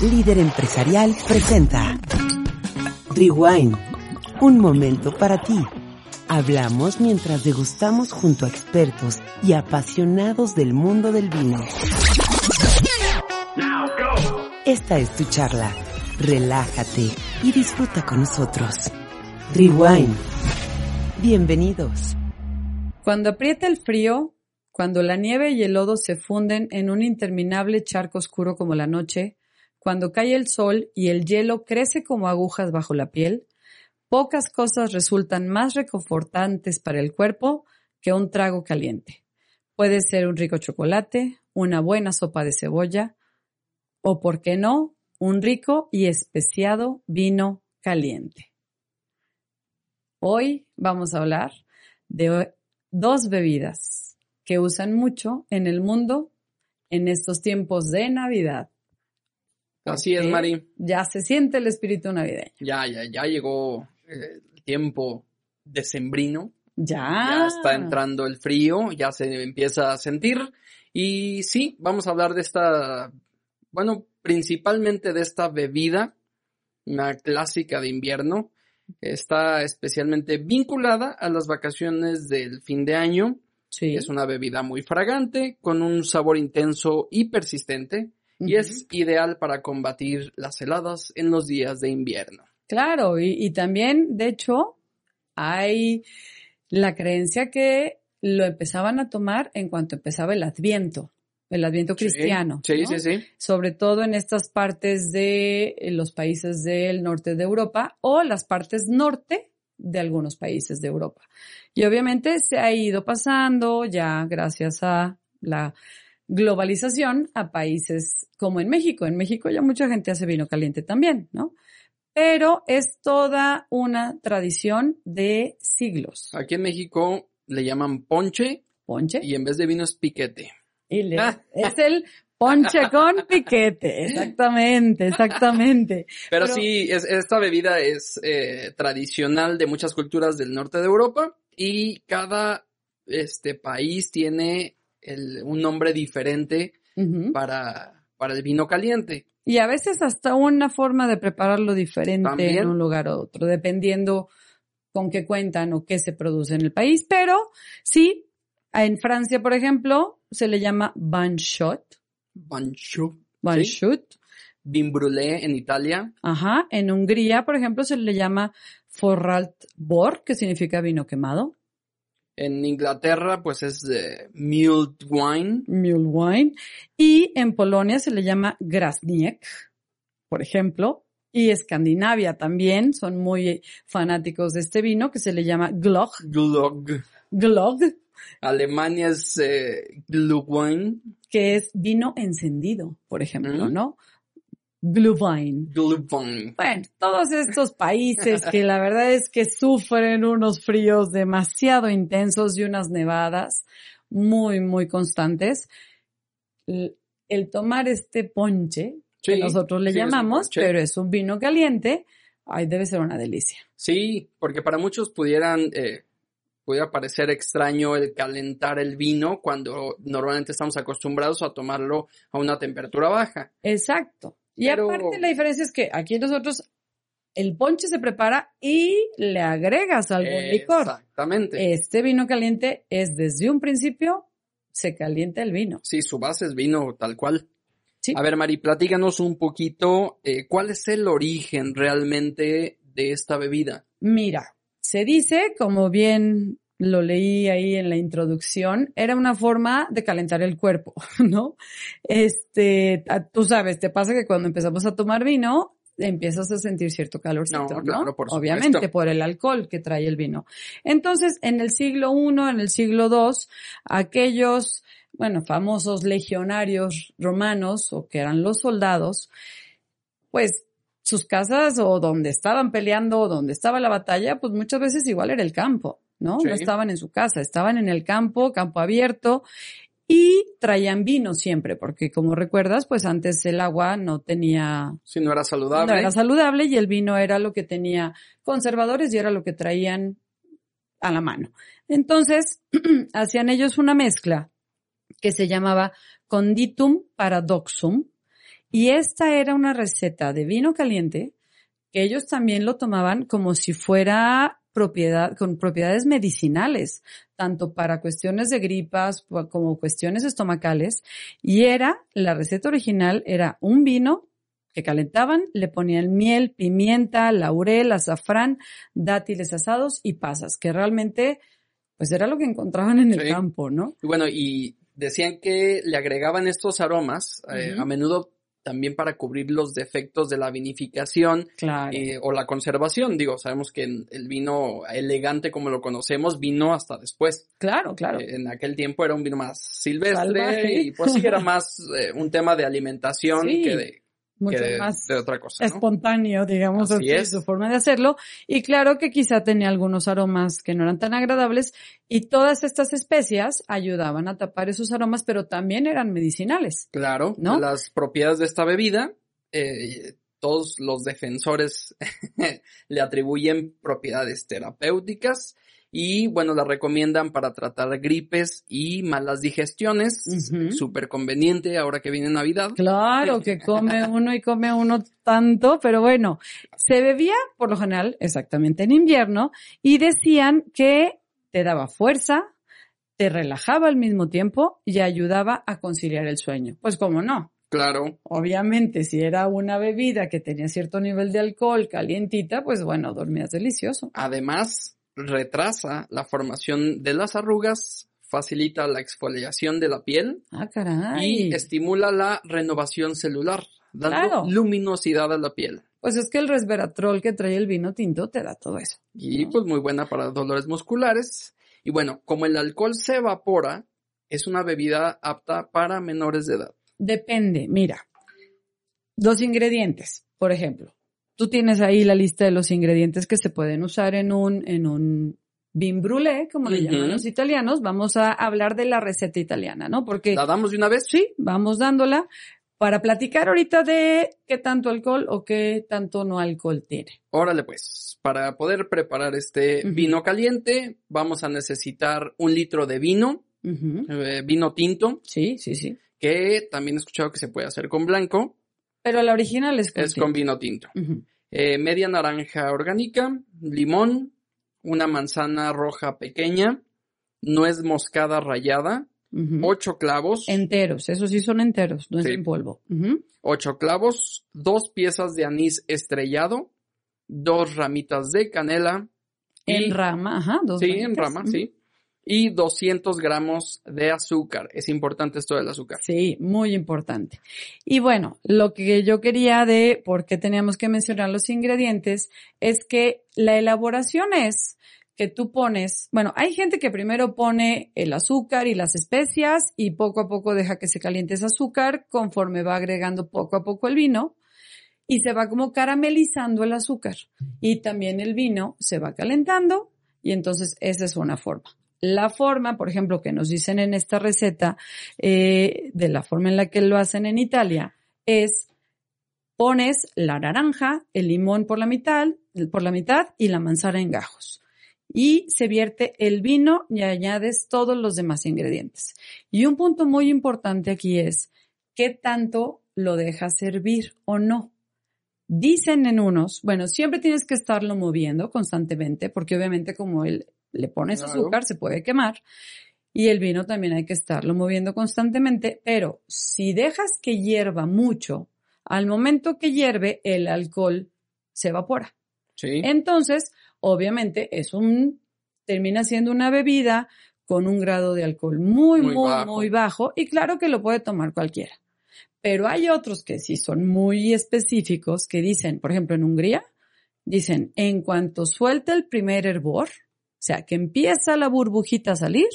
Líder empresarial presenta Rewind, un momento para ti. Hablamos mientras degustamos junto a expertos y apasionados del mundo del vino. Esta es tu charla. Relájate y disfruta con nosotros. Rewind. Bienvenidos. Cuando aprieta el frío, cuando la nieve y el lodo se funden en un interminable charco oscuro como la noche, cuando cae el sol y el hielo crece como agujas bajo la piel, pocas cosas resultan más reconfortantes para el cuerpo que un trago caliente. Puede ser un rico chocolate, una buena sopa de cebolla o, por qué no, un rico y especiado vino caliente. Hoy vamos a hablar de dos bebidas que usan mucho en el mundo en estos tiempos de Navidad. Así es, Mari. Ya se siente el espíritu navideño. Ya, ya, ya llegó eh, el tiempo decembrino. Ya. Ya está entrando el frío, ya se empieza a sentir. Y sí, vamos a hablar de esta, bueno, principalmente de esta bebida, una clásica de invierno. Está especialmente vinculada a las vacaciones del fin de año es una bebida muy fragante, con un sabor intenso y persistente, y es ideal para combatir las heladas en los días de invierno. Claro, y, también, de hecho, hay la creencia que lo empezaban a tomar en cuanto empezaba el Adviento, el Adviento cristiano. Sí, sí, sí, Sobre todo en estas partes de los países del norte de Europa o las partes norte de algunos países de Europa. Y obviamente se ha ido pasando ya gracias a la globalización a países como en México. En México ya mucha gente hace vino caliente también, ¿no? Pero es toda una tradición de siglos. Aquí en México le llaman ponche. Ponche. Y en vez de vino es piquete. Y es el Ponche con piquete, exactamente, exactamente. Pero, sí, esta bebida es eh, tradicional de muchas culturas del norte de Europa y cada este país tiene un nombre diferente para, para el vino caliente. Y a veces hasta una forma de prepararlo diferente en un lugar u otro, dependiendo con qué cuentan o qué se produce en el país. Pero sí, en Francia, por ejemplo, se le llama banchot Banchut. Banchut. Vin brûlé en Italia. Ajá. En Hungría, por ejemplo, se le llama Forralt Bor, que significa vino quemado. En Inglaterra, pues es mulled wine. Mulled wine. Y en Polonia se le llama Grasniek, por ejemplo. Y Escandinavia también son muy fanáticos de este vino que se le llama Glog. Glog. Glog. Alemania es eh, Glühwein. Que es vino encendido, por ejemplo, ¿no? Glühwein. Glühwein. Bueno, todos estos países que la verdad es que sufren unos fríos demasiado intensos y unas nevadas muy, muy constantes. El, tomar este ponche, que nosotros le llamamos, pero es un vino caliente, ay, debe ser una delicia. Sí, porque para muchos pudieran eh, pudiera parecer extraño el calentar el vino cuando normalmente estamos acostumbrados a tomarlo a una temperatura baja. Exacto. Y aparte la diferencia es que aquí nosotros el ponche se prepara y le agregas algún licor. Exactamente. Este vino caliente es desde un principio se calienta el vino. Sí, su base es vino tal cual. Sí. A ver, Mari, platíganos un poquito eh, cuál es el origen realmente de esta bebida. Mira, se dice, como bien lo leí ahí en la introducción, era una forma de calentar el cuerpo, ¿no? Este, tú sabes, te pasa que cuando empezamos a tomar vino, empiezas a sentir cierto calorcito, No, ¿no? claro, por Obviamente, por el alcohol que trae el vino. Entonces, en el siglo I, en el siglo II, aquellos, bueno, famosos legionarios romanos, o que eran los soldados, pues sus casas o donde estaban peleando o donde estaba la batalla, pues muchas veces igual era el campo, ¿no? Sí. No estaban en su casa, estaban en el campo, campo abierto, y traían vino siempre, porque como recuerdas, pues antes el agua no tenía, Si no era saludable. no era saludable y el vino era lo que tenía conservadores y era lo que traían a la mano. Entonces, hacían ellos una mezcla que se llamaba conditum paradoxum y esta era una receta de vino caliente que ellos también lo tomaban como si fuera propiedad, con propiedades medicinales, tanto para cuestiones de gripas como cuestiones estomacales. Y era, la receta original era un vino que calentaban, le ponían miel, pimienta, laurel, azafrán, dátiles asados y pasas, que realmente, pues era lo que encontraban en el Sí. campo, ¿no? Y bueno, y decían que le agregaban estos aromas, eh, a menudo también para cubrir los defectos de la vinificación Claro. eh, o la conservación. Digo, sabemos que el vino elegante como lo conocemos vino hasta después. claro, claro. Eh, en aquel tiempo era un vino más silvestre Salvaje. y pues sí era más eh, un tema de alimentación Sí, que, de, Mucho de- más de otra cosa. ¿no? espontáneo, digamos así, es. su forma de hacerlo. Y claro que quizá tenía algunos aromas que no eran tan agradables y todas estas especias ayudaban a tapar esos aromas, pero también eran medicinales. Claro, ¿No? las propiedades de esta bebida, eh, todos los defensores le atribuyen propiedades terapéuticas y bueno, la recomiendan para tratar gripes y malas digestiones. Súper conveniente ahora que viene Navidad. Claro que come uno y come uno tanto, pero bueno, se bebía por lo general exactamente en invierno y decían que te daba fuerza, te relajaba al mismo tiempo y ayudaba a conciliar el sueño. Pues como no, Claro, Obviamente, si era una bebida que tenía cierto nivel de alcohol calientita, pues bueno, dormías delicioso. además retrasa la formación de las arrugas, facilita la exfoliación de la piel Ah, caray. y estimula la renovación celular, dando Claro. luminosidad a la piel. Pues es que el resveratrol que trae el vino tinto te da todo eso. Y pues muy buena para dolores musculares. Y bueno, como el alcohol se evapora, es una bebida apta para menores de edad. Depende, mira. Los ingredientes, por ejemplo. Tú tienes ahí la lista de los ingredientes que se pueden usar en un, en un vin brûlé, como le llaman los italianos. Vamos a hablar de la receta italiana, ¿no? Porque ¿La damos de una vez? Sí, vamos dándola para platicar ahorita de qué tanto alcohol o qué tanto no alcohol tiene. Órale pues, para poder preparar este vino caliente, vamos a necesitar un litro de vino, eh, vino tinto, Sí, sí, sí. que también he escuchado que se puede hacer con blanco, Pero la original es con es con tinto. vino tinto. Eh, media naranja orgánica, limón, una manzana roja pequeña, nuez moscada rallada, ocho clavos, Enteros, esos sí son enteros, no es en polvo. Ocho clavos, dos piezas de anís estrellado, dos ramitas de canela, y- En rama, ajá, dos sí, en rama, sí, y 200 gramos de azúcar. Es importante esto del azúcar. Sí, muy importante. Y bueno, lo que yo quería de por qué teníamos que mencionar los ingredientes es que la elaboración es que tú pones, bueno, hay gente que primero pone el azúcar y las especias y poco a poco deja que se caliente ese azúcar conforme va agregando poco a poco el vino y se va como caramelizando el azúcar y también el vino se va calentando y entonces esa es una forma. La forma, por ejemplo, que nos dicen en esta receta, eh, de la forma en la que lo hacen en Italia, es pones la naranja, el limón por la mitad, por la mitad y la manzana en gajos. Y se vierte el vino y añades todos los demás ingredientes. Y un punto muy importante aquí es qué tanto lo dejas servir o no. Dicen en unos, bueno, siempre tienes que estarlo moviendo constantemente, porque obviamente como él le pones Claro. azúcar, se puede quemar. Y el vino también hay que estarlo moviendo constantemente, pero si dejas que hierva mucho, al momento que hierve, el alcohol se evapora. Sí. Entonces, obviamente, es un, termina siendo una bebida con un grado de alcohol muy, Muy muy, bajo. muy bajo. Y claro que lo puede tomar cualquiera. Pero hay otros que sí son muy específicos que dicen, por ejemplo, en Hungría, dicen, en cuanto suelta el primer hervor, sea, que empieza la burbujita a salir,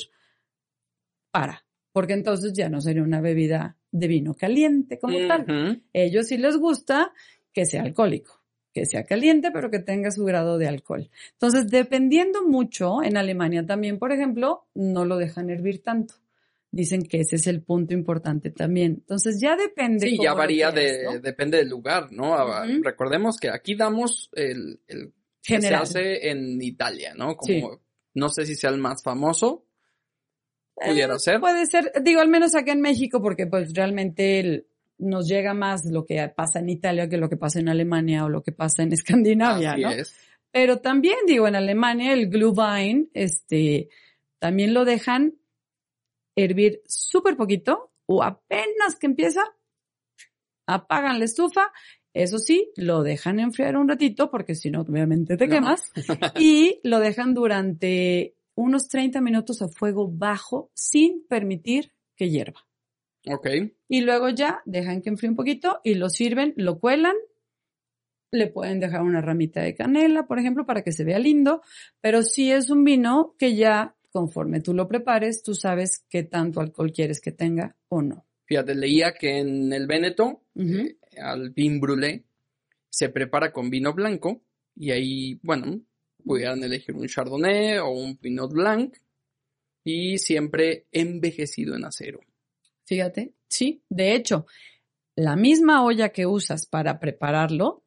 para, porque entonces ya no sería una bebida de vino caliente como tal. Ujú. Ellos sí les gusta que sea alcohólico, que sea caliente, pero que tenga su grado de alcohol. Entonces, dependiendo mucho, en Alemania también, por ejemplo, no lo dejan hervir tanto. Dicen que ese es el punto importante también. Entonces, ya depende. Sí, ya varía de, ¿no? depende del lugar, ¿no? Ah. Recordemos que aquí damos el, el que se hace en Italia, ¿no? Como, Sí. no sé si sea el más famoso, pudiera Eh, ser. Puede ser, digo, al menos acá en México, porque pues realmente el- nos llega más lo que pasa en Italia que lo que pasa en Alemania o lo que pasa en Escandinavia, Así ¿no? es. Pero también, digo, en Alemania el Glühwein, este, también lo dejan hervir súper poquito o apenas que empieza, apagan la estufa. Eso sí, lo dejan enfriar un ratito porque si no, obviamente te No. quemas. y lo dejan durante unos 30 minutos a fuego bajo sin permitir que hierva. Ok. Y luego ya dejan que enfríe un poquito y lo sirven, lo cuelan. Le pueden dejar una ramita de canela, por ejemplo, para que se vea lindo. Pero sí es un vino que ya, conforme tú lo prepares, tú sabes qué tanto alcohol quieres que tenga o no. Fíjate, leía que en el Véneto, Ujú. eh, al vin brûlé, se prepara con vino blanco y ahí, bueno, pudieran elegir un Chardonnay o un Pinot Blanc y siempre envejecido en acero. Fíjate, sí. De hecho, la misma olla que usas para prepararlo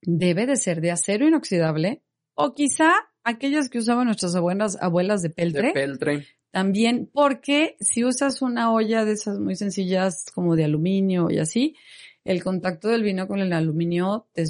debe de ser de acero inoxidable o quizá aquellas que usaban nuestras abuelas, abuelas de peltre. De peltre. También porque si usas una olla de esas muy sencillas como de aluminio y así, el contacto del vino con el aluminio te,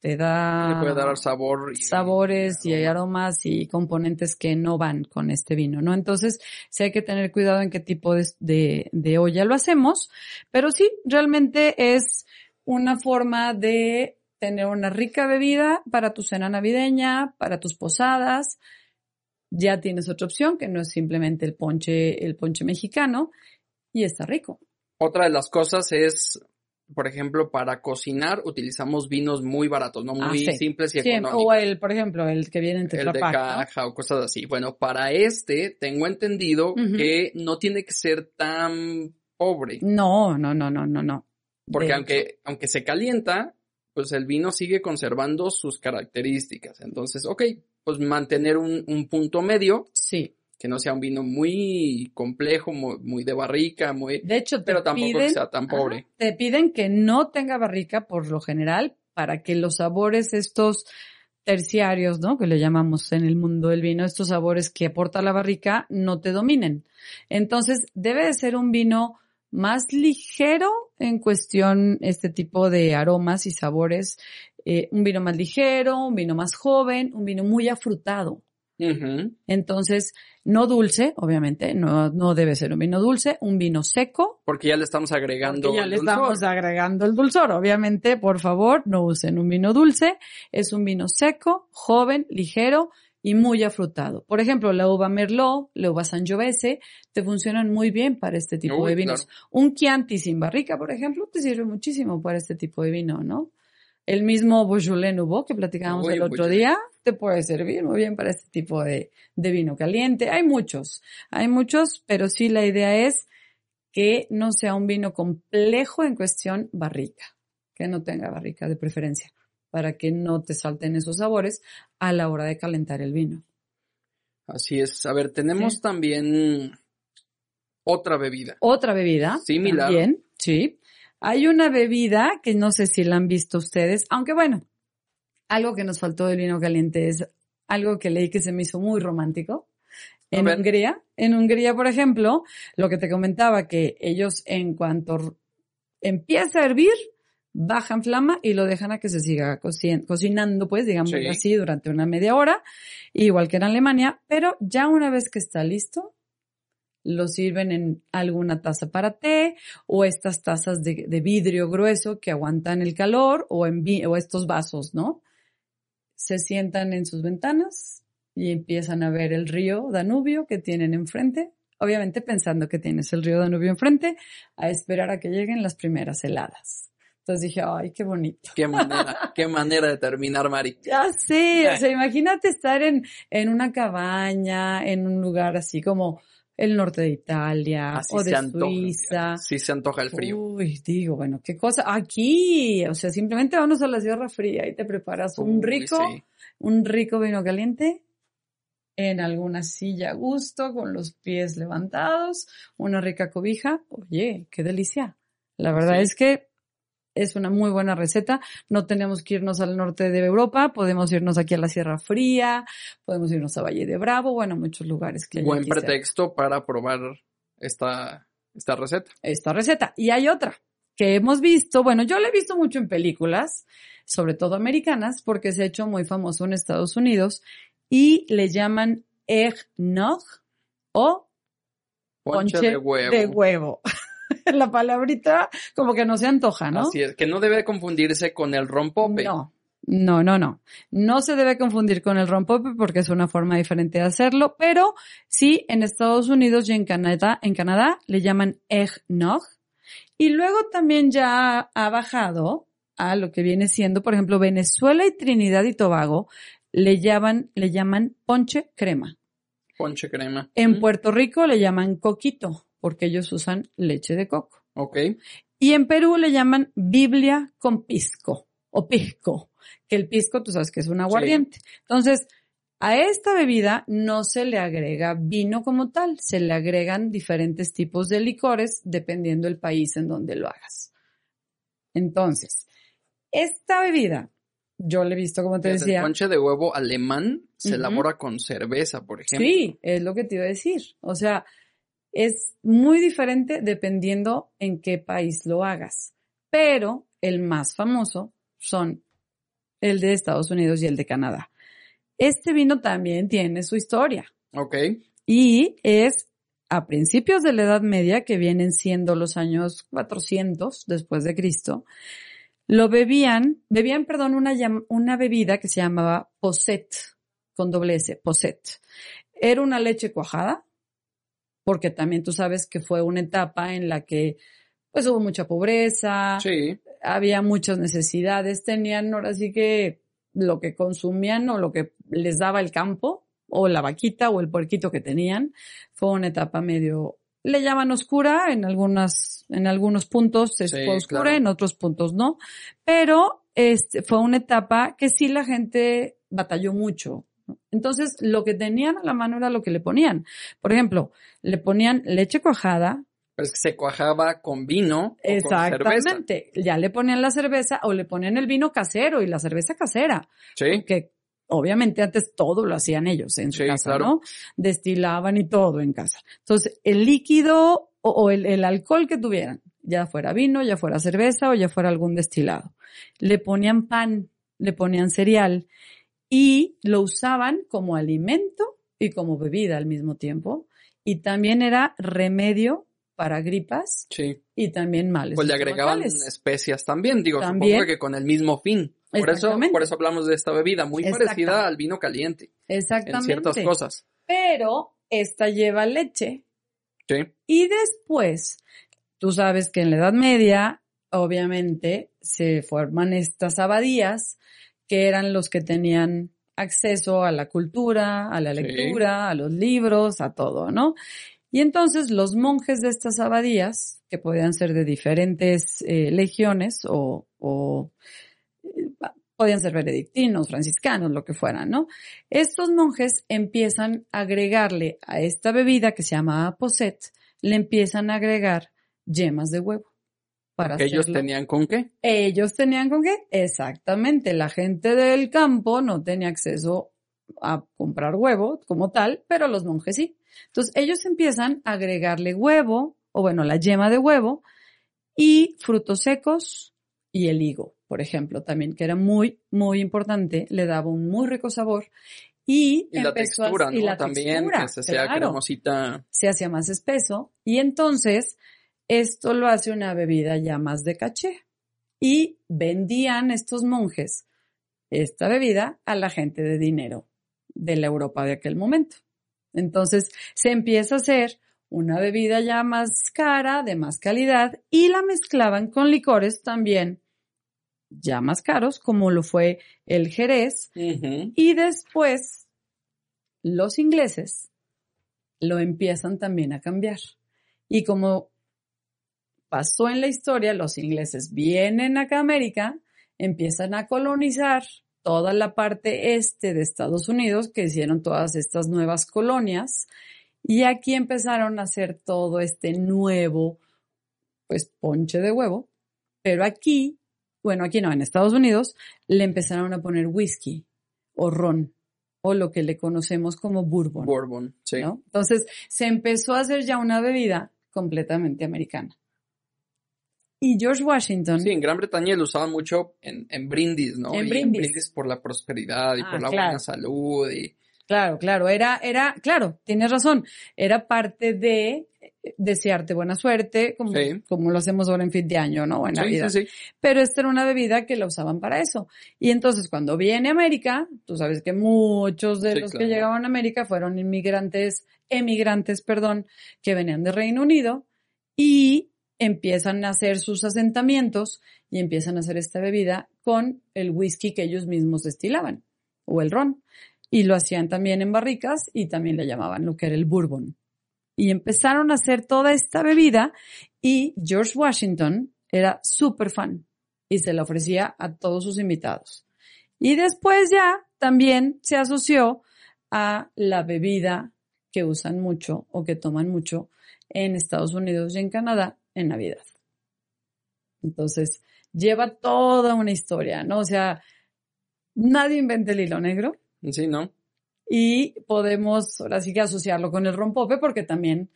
te da Le puede dar sabor. y- sabores y hay aromas y componentes que no van con este vino, ¿no? Entonces, sí hay que tener cuidado en qué tipo de, de, de olla lo hacemos, pero sí, realmente es una forma de tener una rica bebida para tu cena navideña, para tus posadas. Ya tienes otra opción que no es simplemente el ponche, el ponche mexicano y está rico. Otra de las cosas es, por ejemplo, para cocinar utilizamos vinos muy baratos, no Ah, muy sí. simples y Sí, económicos. o el, por ejemplo, el que viene en el de Tetra Pak, ¿no? caja o cosas así. Bueno, para este tengo entendido que no tiene que ser tan pobre, No, no, no, no, no, no. porque De aunque, aunque se calienta, pues el vino sigue conservando sus características. Entonces, ok, pues mantener un, un punto medio, Sí. Que no sea un vino muy complejo, muy, muy de barrica, muy... De hecho, te Pero tampoco que piden, sea tan pobre. Ajá, te piden que no tenga barrica por lo general para que los sabores estos terciarios, ¿no? Que le llamamos en el mundo del vino, estos sabores que aporta la barrica no te dominen. Entonces, debe de ser un vino más ligero en cuestión este tipo de aromas y sabores. eh, un vino más ligero, un vino más joven, un vino muy afrutado. Entonces, no dulce, obviamente, no, no debe ser un vino dulce, un vino seco, Porque ya le estamos agregando porque ya el le dulzor. estamos agregando el dulzor. Obviamente, por favor, no usen un vino dulce. Es un vino seco, joven, ligero y muy afrutado. Por ejemplo, la uva Merlot, la uva Sangiovese, te funcionan muy bien para este tipo Uy, de vinos. Un Chianti sin barrica, por ejemplo, te sirve muchísimo para este tipo de vino, ¿no? El mismo Beaujolais Nouveau que platicábamos Uy, el otro Beaujolais. día, te puede servir muy bien para este tipo de, de vino caliente. Hay muchos, hay muchos, pero sí la idea es que no sea un vino complejo en cuestión barrica, que no tenga barrica de preferencia, para que no te salten esos sabores a la hora de calentar el vino. Así es. A ver, tenemos Sí. también otra bebida. Otra bebida. Similar. También, sí. Hay una bebida que no sé si la han visto ustedes, aunque bueno, algo que nos faltó del vino caliente es algo que leí que se me hizo muy romántico. En. Hungría, en Hungría, por ejemplo, lo que te comentaba, que ellos en cuanto empieza a hervir, bajan flama y lo dejan a que se siga coci- cocinando, pues, digamos Sí. así, durante una media hora, igual que en Alemania, pero ya una vez que está listo, lo sirven en alguna taza para té o estas tazas de, de vidrio grueso que aguantan el calor o, en vi- o estos vasos, ¿no? Se sientan en sus ventanas y empiezan a ver el río Danubio que tienen enfrente obviamente pensando que tienes el río Danubio enfrente, a esperar a que lleguen las primeras heladas. Entonces dije, ay, qué bonito. Qué manera, qué manera de terminar, Mari. Ya sé, o sea, imagínate estar en, en una cabaña, en un lugar así como el norte de Italia Así o se de antoja. Suiza. Sí se antoja el frío. Uy, digo, bueno, qué cosa. Aquí, o sea, simplemente vamos a la Sierra Fría y te preparas un rico, sí. un rico vino caliente en alguna silla a gusto, con los pies levantados, una rica cobija. Oye, qué delicia. La verdad Sí. es que es una muy buena receta. No tenemos que irnos al norte de Europa, podemos irnos aquí a la Sierra Fría, podemos irnos a Valle de Bravo, bueno, muchos lugares que Buen pretexto para probar esta, esta receta. esta receta. Y hay otra que hemos visto, bueno, yo la he visto mucho en películas, sobre todo americanas, porque se ha hecho muy famoso en Estados Unidos y le llaman eggnog o Ponche, de huevo. de huevo. la palabrita como que no se antoja, ¿no? Así es, que no debe confundirse con el rompope. No, no, no, no. No se debe confundir con el rompope porque es una forma diferente de hacerlo, pero sí en Estados Unidos y en Canadá, en Canadá le llaman eggnog. Y luego también ya ha bajado a lo que viene siendo, por ejemplo, Venezuela y Trinidad y Tobago le llaman, le llaman ponche crema. Ponche crema. En Puerto Rico le llaman coquito porque ellos usan leche de coco. Ok. Y en Perú le llaman Biblia con pisco o pisco, que el pisco tú sabes que es un aguardiente. Entonces, a esta bebida no se le agrega vino como tal, se le agregan diferentes tipos de licores dependiendo del país en donde lo hagas. Entonces, esta bebida, yo le he visto, como te Fíjate, El decía, ponche de huevo alemán se elabora con cerveza, por ejemplo. Sí, es lo que te iba a decir. O sea, es muy diferente dependiendo en qué país lo hagas. Pero el más famoso son el de Estados Unidos y el de Canadá. Este vino también tiene su historia Ok. y es a principios de la Edad Media, que vienen siendo los años 400 después de Cristo, lo bebían, bebían, perdón, una, una bebida que se llamaba posset, con doble S, posset. Era una leche cuajada, porque también tú sabes que fue una etapa en la que pues hubo mucha pobreza, Sí. había muchas necesidades, tenían ahora sí que lo que consumían o lo que les daba el campo, o la vaquita o el puerquito que tenían, fue una etapa medio, le llaman oscura, en algunas, en algunos puntos es Sí, oscura, claro. en otros puntos no, pero este, fue una etapa que sí la gente batalló mucho. Entonces, lo que tenían a la mano era lo que le ponían. Por ejemplo, le ponían leche cuajada, Pero es que se cuajaba con vino o con cerveza. Exactamente. Ya le ponían la cerveza o le ponían el vino casero y la cerveza casera. Sí. Que obviamente antes todo lo hacían ellos en su Sí, casa, claro. ¿no? Destilaban y todo en casa. Entonces, el líquido o, o el, el alcohol que tuvieran, ya fuera vino, ya fuera cerveza o ya fuera algún destilado, le ponían pan, le ponían cereal y lo usaban como alimento y como bebida al mismo tiempo. Y también era remedio para gripas Sí. y también males. Pues le agregaban especias también, digo, También. supongo que con el mismo fin. Por eso, por eso hablamos de esta bebida, muy parecida al vino caliente en Exactamente. ciertas cosas. Pero esta lleva leche Sí. y después, tú sabes que en la Edad Media, obviamente, se forman estas abadías que eran los que tenían acceso a la cultura, a la Sí. lectura, a los libros, a todo, ¿no? Y entonces los monjes de estas abadías, que podían ser de diferentes eh, legiones o, o, eh, podían ser benedictinos, franciscanos, lo que fueran, ¿no? Estos monjes empiezan a agregarle a esta bebida que se llama posset, le empiezan a agregar yemas de huevo. Para Que ellos hacerlo. tenían con qué. Ellos tenían con qué? Exactamente. La gente del campo no tenía acceso a comprar huevo como tal, pero los monjes sí. Entonces ellos empiezan a agregarle huevo, o bueno, la yema de huevo, y frutos secos y el higo, por ejemplo, también, que era muy, muy importante, le daba un muy rico sabor. Y, Y la a- textura, ¿no? y la También, textura, que se sea claro cremosita. se hacía más espeso y entonces esto lo hace una bebida ya más de caché. Y vendían estos monjes esta bebida a la gente de dinero de la Europa de aquel momento. Entonces se empieza a hacer una bebida ya más cara, de más calidad, y la mezclaban con licores también ya más caros, como lo fue el Jerez, y después los ingleses lo empiezan también a cambiar. Y como pasó en la historia, los ingleses vienen acá a América, empiezan a colonizar toda la parte este de Estados Unidos, que hicieron todas estas nuevas colonias, y aquí empezaron a hacer todo este nuevo, pues, ponche de huevo, pero aquí, bueno, aquí no, en Estados Unidos, le empezaron a poner whisky o ron, o lo que le conocemos como bourbon. Bourbon, sí. ¿no? Entonces se empezó a hacer ya una bebida completamente americana. Y George Washington, Sí, en Gran Bretaña lo usaban mucho en, en brindis, ¿no? En Y brindis. por la prosperidad y Ah, por la claro. buena salud. Y, claro, claro, era, era, claro, tienes razón, era parte de eh, desearte buena suerte, como, Sí. como lo hacemos ahora en fin de año, ¿no? En sí, Navidad. sí, sí. Pero esta era una bebida que la usaban para eso. Y entonces cuando viene a América, tú sabes que muchos de los claro. que llegaban a América fueron inmigrantes, emigrantes, perdón, que venían de Reino Unido y empiezan a hacer sus asentamientos y empiezan a hacer esta bebida con el whisky que ellos mismos destilaban o el ron. Y lo hacían también en barricas y también le llamaban lo que era el bourbon. Y empezaron a hacer toda esta bebida y George Washington era súper fan y se la ofrecía a todos sus invitados. Y después ya también se asoció a la bebida que usan mucho o que toman mucho en Estados Unidos y en Canadá en Navidad. Entonces, lleva toda una historia, ¿no? O sea, nadie inventa el hilo negro Sí, ¿no? y podemos ahora sí que asociarlo con el rompope porque también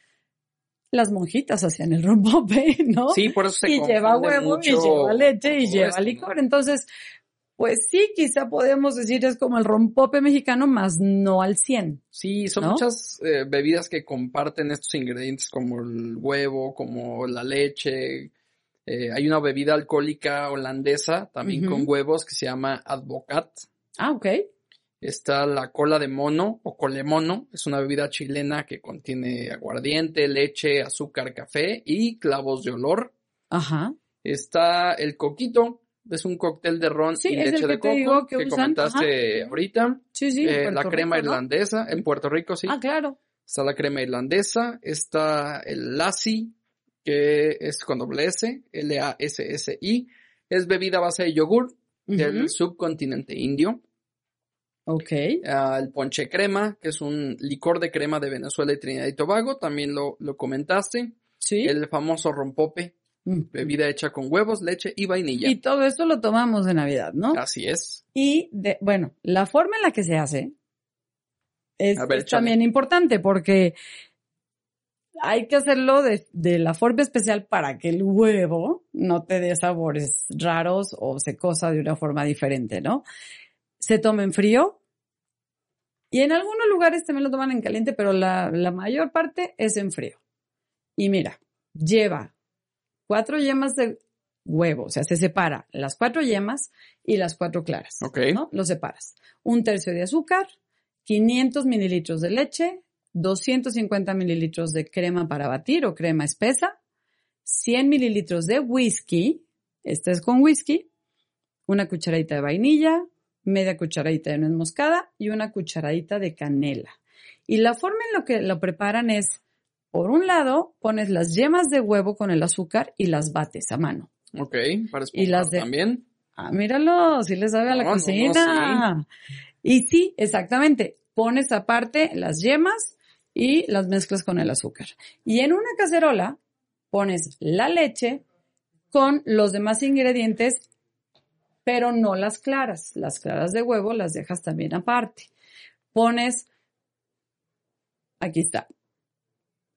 las monjitas hacían el rompope, ¿no? Sí, por eso se y lleva huevo y lleva leche y lleva esto, ¿no? licor. Entonces, pues sí, quizá podemos decir es como el rompope mexicano, más no al 100. Sí, son ¿no? muchas eh, bebidas que comparten estos ingredientes como el huevo, como la leche. Eh, hay una bebida alcohólica holandesa también con huevos que se llama Advocat. Ah, ok. Está la cola de mono o colemono. Es una bebida chilena que contiene aguardiente, leche, azúcar, café y clavos de olor. Ajá. Está el coquito. Es un cóctel de ron Sí, y leche de coco digo que comentaste Ajá. ahorita. Sí, sí. Eh, la crema Rico, ¿no? irlandesa en Puerto Rico, sí. Ah, claro. Está la crema irlandesa, está el lassi, que es con doble S, L-A-S-S-I. Es bebida a base de yogur del subcontinente indio. Ok. Ah, el ponche crema, que es un licor de crema de Venezuela y Trinidad y Tobago, también lo, lo comentaste. Sí. El famoso rompope. Bebida hecha con huevos, leche y vainilla. Y todo esto lo tomamos de Navidad, ¿no? Así es. Y, de, bueno, la forma en la que se hace es, ver, es también importante porque hay que hacerlo de, de la forma especial para que el huevo no te dé sabores raros o se cosa de una forma diferente, ¿no? Se toma en frío y en algunos lugares también lo toman en caliente, pero la, la mayor parte es en frío. Y mira, lleva cuatro yemas de huevo, o sea, se separa las cuatro yemas y las cuatro claras. Ok. ¿no? Lo separas. Un tercio de azúcar, 500 mililitros de leche, 250 mililitros de crema para batir o crema espesa, 100 mililitros de whisky, este es con whisky, una cucharadita de vainilla, media cucharadita de nuez moscada y una cucharadita de canela. Y la forma en la que lo preparan es, por un lado, pones las yemas de huevo con el azúcar y las bates a mano. Ok, para Y las esponjar de- también. Ah, míralo, sí le sabe a la No, no, no, cocina. Y sí, exactamente. Pones aparte las yemas y las mezclas con el azúcar. Y en una cacerola pones la leche con los demás ingredientes, pero no las claras. Las claras de huevo las dejas también aparte. Pones, aquí está,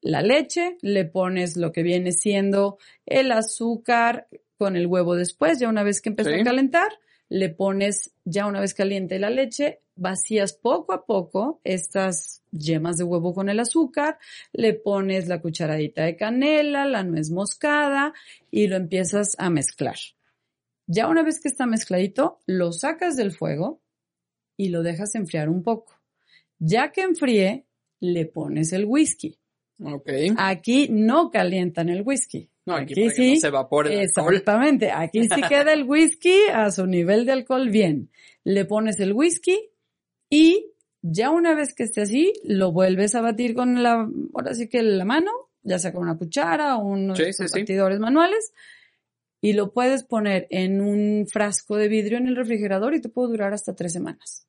la leche, le pones lo que viene siendo el azúcar con el huevo después, ya una vez que empezó Sí. a calentar, le pones ya una vez caliente la leche, vacías poco a poco estas yemas de huevo con el azúcar, le pones la cucharadita de canela, la nuez moscada y lo empiezas a mezclar. Ya una vez que está mezcladito, lo sacas del fuego y lo dejas enfriar un poco. Ya que enfríe, le pones el whisky. Ok. Aquí no calientan el whisky. No, aquí, aquí sí. no se evapore el alcohol. Exactamente. Aquí sí queda el whisky a su nivel de alcohol bien. Le pones el whisky y ya una vez que esté así, lo vuelves a batir con la, ahora sí que la mano, ya sea con una cuchara o unos Sí, sí, sí. batidores manuales, y lo puedes poner en un frasco de vidrio en el refrigerador y te puede durar hasta tres semanas.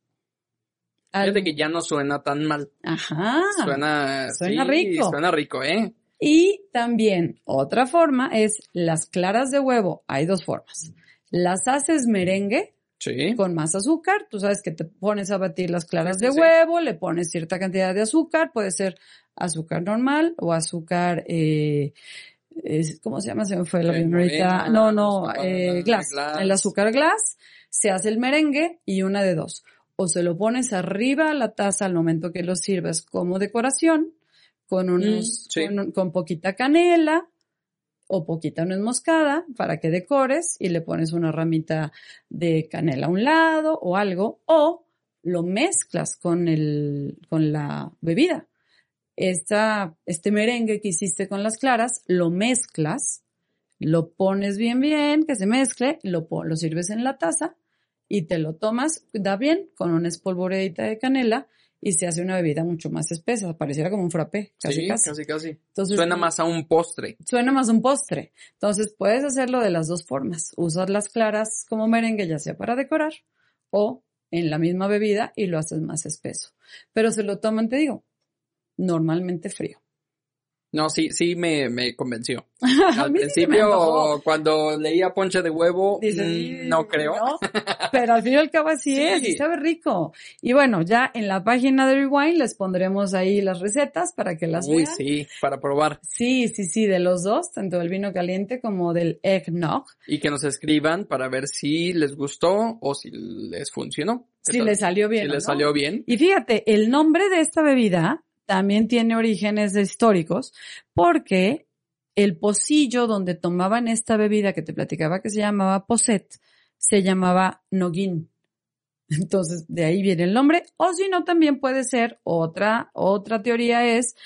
Al- Fíjate que ya no suena tan mal. Ajá. Suena, suena sí, rico. Suena rico, ¿eh? Y también otra forma es las claras de huevo. Hay dos formas. Las haces merengue Sí. con más azúcar. Tú sabes que te pones a batir las claras de sí. huevo, le pones cierta cantidad de azúcar. Puede ser azúcar normal o azúcar, eh, es- ¿cómo se llama? Se me fue la Eh, ahorita. morena, No, no, eh, glass. glass. El azúcar glass. Se hace el merengue y una de dos. O se lo pones arriba a la taza al momento que lo sirves como decoración, con unos, Mm, sí. con, con poquita canela o poquita nuez moscada para que decores y le pones una ramita de canela a un lado o algo, o lo mezclas con el, con la bebida. Esta, este merengue que hiciste con las claras, lo mezclas, lo pones bien bien, que se mezcle, lo, lo sirves en la taza y te lo tomas, da bien, con una espolvoreadita de canela y se hace una bebida mucho más espesa, pareciera como un frappé, casi sí, casi. casi, casi. Entonces, Suena más a un postre. suena más un postre. Entonces puedes hacerlo de las dos formas. Usar las claras como merengue, ya sea para decorar o en la misma bebida y lo haces más espeso. Pero se lo toman, te digo, normalmente frío. No, sí, sí me, me convenció. Al sí principio, cuando leía ponche de huevo, Dices, mm, no creo. ¿no? Pero al fin y al cabo así Sí. es, y sabe rico. Y bueno, ya en la página de Rewind les pondremos ahí las recetas para que las Uy, vean. sí, para probar. Sí, sí, sí, de los dos, tanto del vino caliente como del eggnog. Y que nos escriban para ver si les gustó o si les funcionó. Si les salió bien. Si les no. salió bien. Y fíjate, el nombre de esta bebida también tiene orígenes históricos porque el pocillo donde tomaban esta bebida que te platicaba que se llamaba Poset se llamaba Noguín. Entonces, de ahí viene el nombre. O si no, también puede ser otra, otra teoría es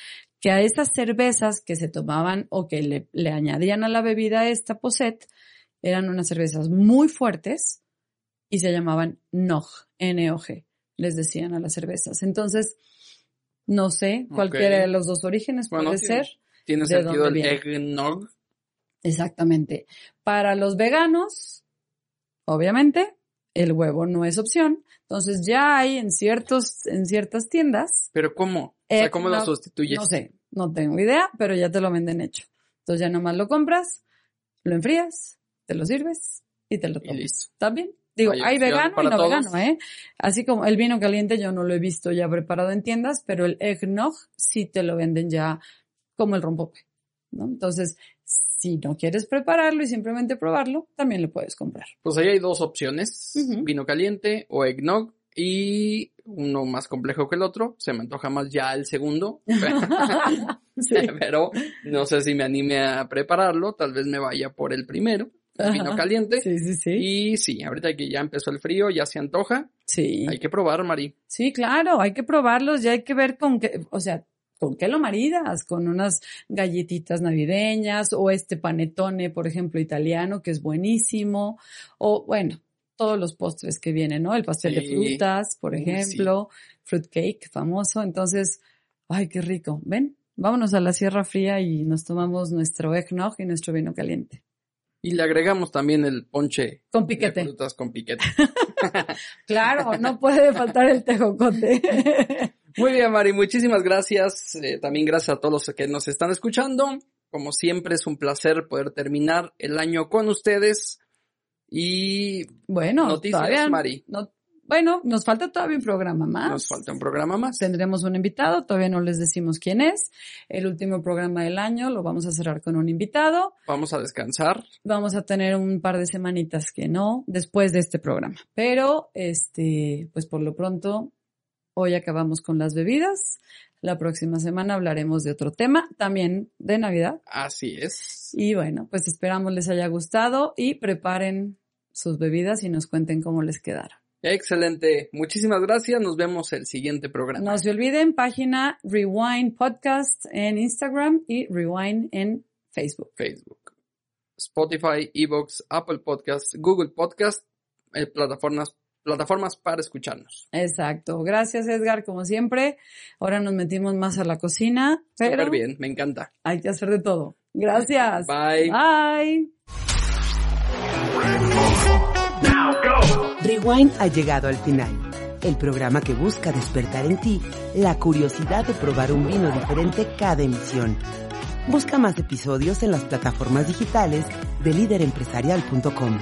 que a esas cervezas que se tomaban o que le, le añadían a la bebida esta Poset eran unas cervezas muy fuertes y se llamaban Nog, N-O-G, les decían a las cervezas. Entonces, no sé, cualquiera de los dos orígenes Bueno, puede tiene- ser. Tiene ¿De sentido el viene? eggnog. Exactamente. Para los veganos, obviamente, el huevo no es opción. Entonces ya hay en ciertos, en ciertas tiendas. Pero ¿cómo? O sea, ¿cómo lo sustituyes? No sé, no tengo idea, pero ya te lo venden hecho. Entonces ya nomás lo compras, lo enfrías, te lo sirves y te lo Y tomas. listo. ¿Está bien? Digo, Hay vegano y no todos. vegano, ¿eh? Así como el vino caliente yo no lo he visto ya preparado en tiendas, pero el eggnog sí te lo venden ya como el rompope, ¿no? Entonces, si no quieres prepararlo y simplemente probarlo, también lo puedes comprar. Pues ahí hay dos opciones. Vino caliente o eggnog. Y uno más complejo que el otro. Se me antoja más ya el segundo. Sí. Pero no sé si me anime a prepararlo. Tal vez me vaya por el primero. El vino Ajá. caliente. Sí, sí, sí. Y sí, ahorita que ya empezó el frío, ya se antoja. Sí. Hay que probar, Mari. Sí, claro, hay que probarlos y hay que ver con qué, o sea, con qué lo maridas, con unas galletitas navideñas o este panetone, por ejemplo, italiano, que es buenísimo, o bueno, todos los postres que vienen, ¿no? El pastel de Sí. frutas, por ejemplo, fruit cake famoso, entonces, ay, qué rico, ven, vámonos a la Sierra Fría y nos tomamos nuestro eggnog y nuestro vino caliente. Y le agregamos también el ponche Con de piquete. frutas con piquete. Claro, no puede faltar el tejocote. Muy bien, Mari, muchísimas gracias. Eh, también gracias a todos los que nos están escuchando. Como siempre, es un placer poder terminar el año con ustedes. Y Bueno, Noticias, todavía Mari. no- bueno, nos falta todavía un programa más. nos falta un programa más. Tendremos un invitado, todavía no les decimos quién es. El último programa del año lo vamos a cerrar con un invitado. Vamos a descansar. Vamos a tener un par de semanitas que no después de este programa. Pero, este, pues por lo pronto, hoy acabamos con las bebidas. La próxima semana hablaremos de otro tema, también de Navidad. Así es. Y bueno, pues esperamos les haya gustado y preparen sus bebidas y nos cuenten cómo les quedaron. Excelente. Muchísimas gracias. Nos vemos el siguiente programa. No se olviden, página Rewind Podcast en Instagram y Rewind en Facebook. Facebook. Spotify, Evox, Apple Podcast, Google Podcast, eh, plataformas plataformas para escucharnos. Exacto. Gracias, Edgar, como siempre. Ahora nos metimos más a la cocina. Pero Súper bien, me encanta. Hay que hacer de todo. Gracias. Bye. Bye. Rewind ha llegado al final. El programa que busca despertar en ti la curiosidad de probar un vino diferente cada emisión. Busca más episodios en las plataformas digitales de líderempresarial.com.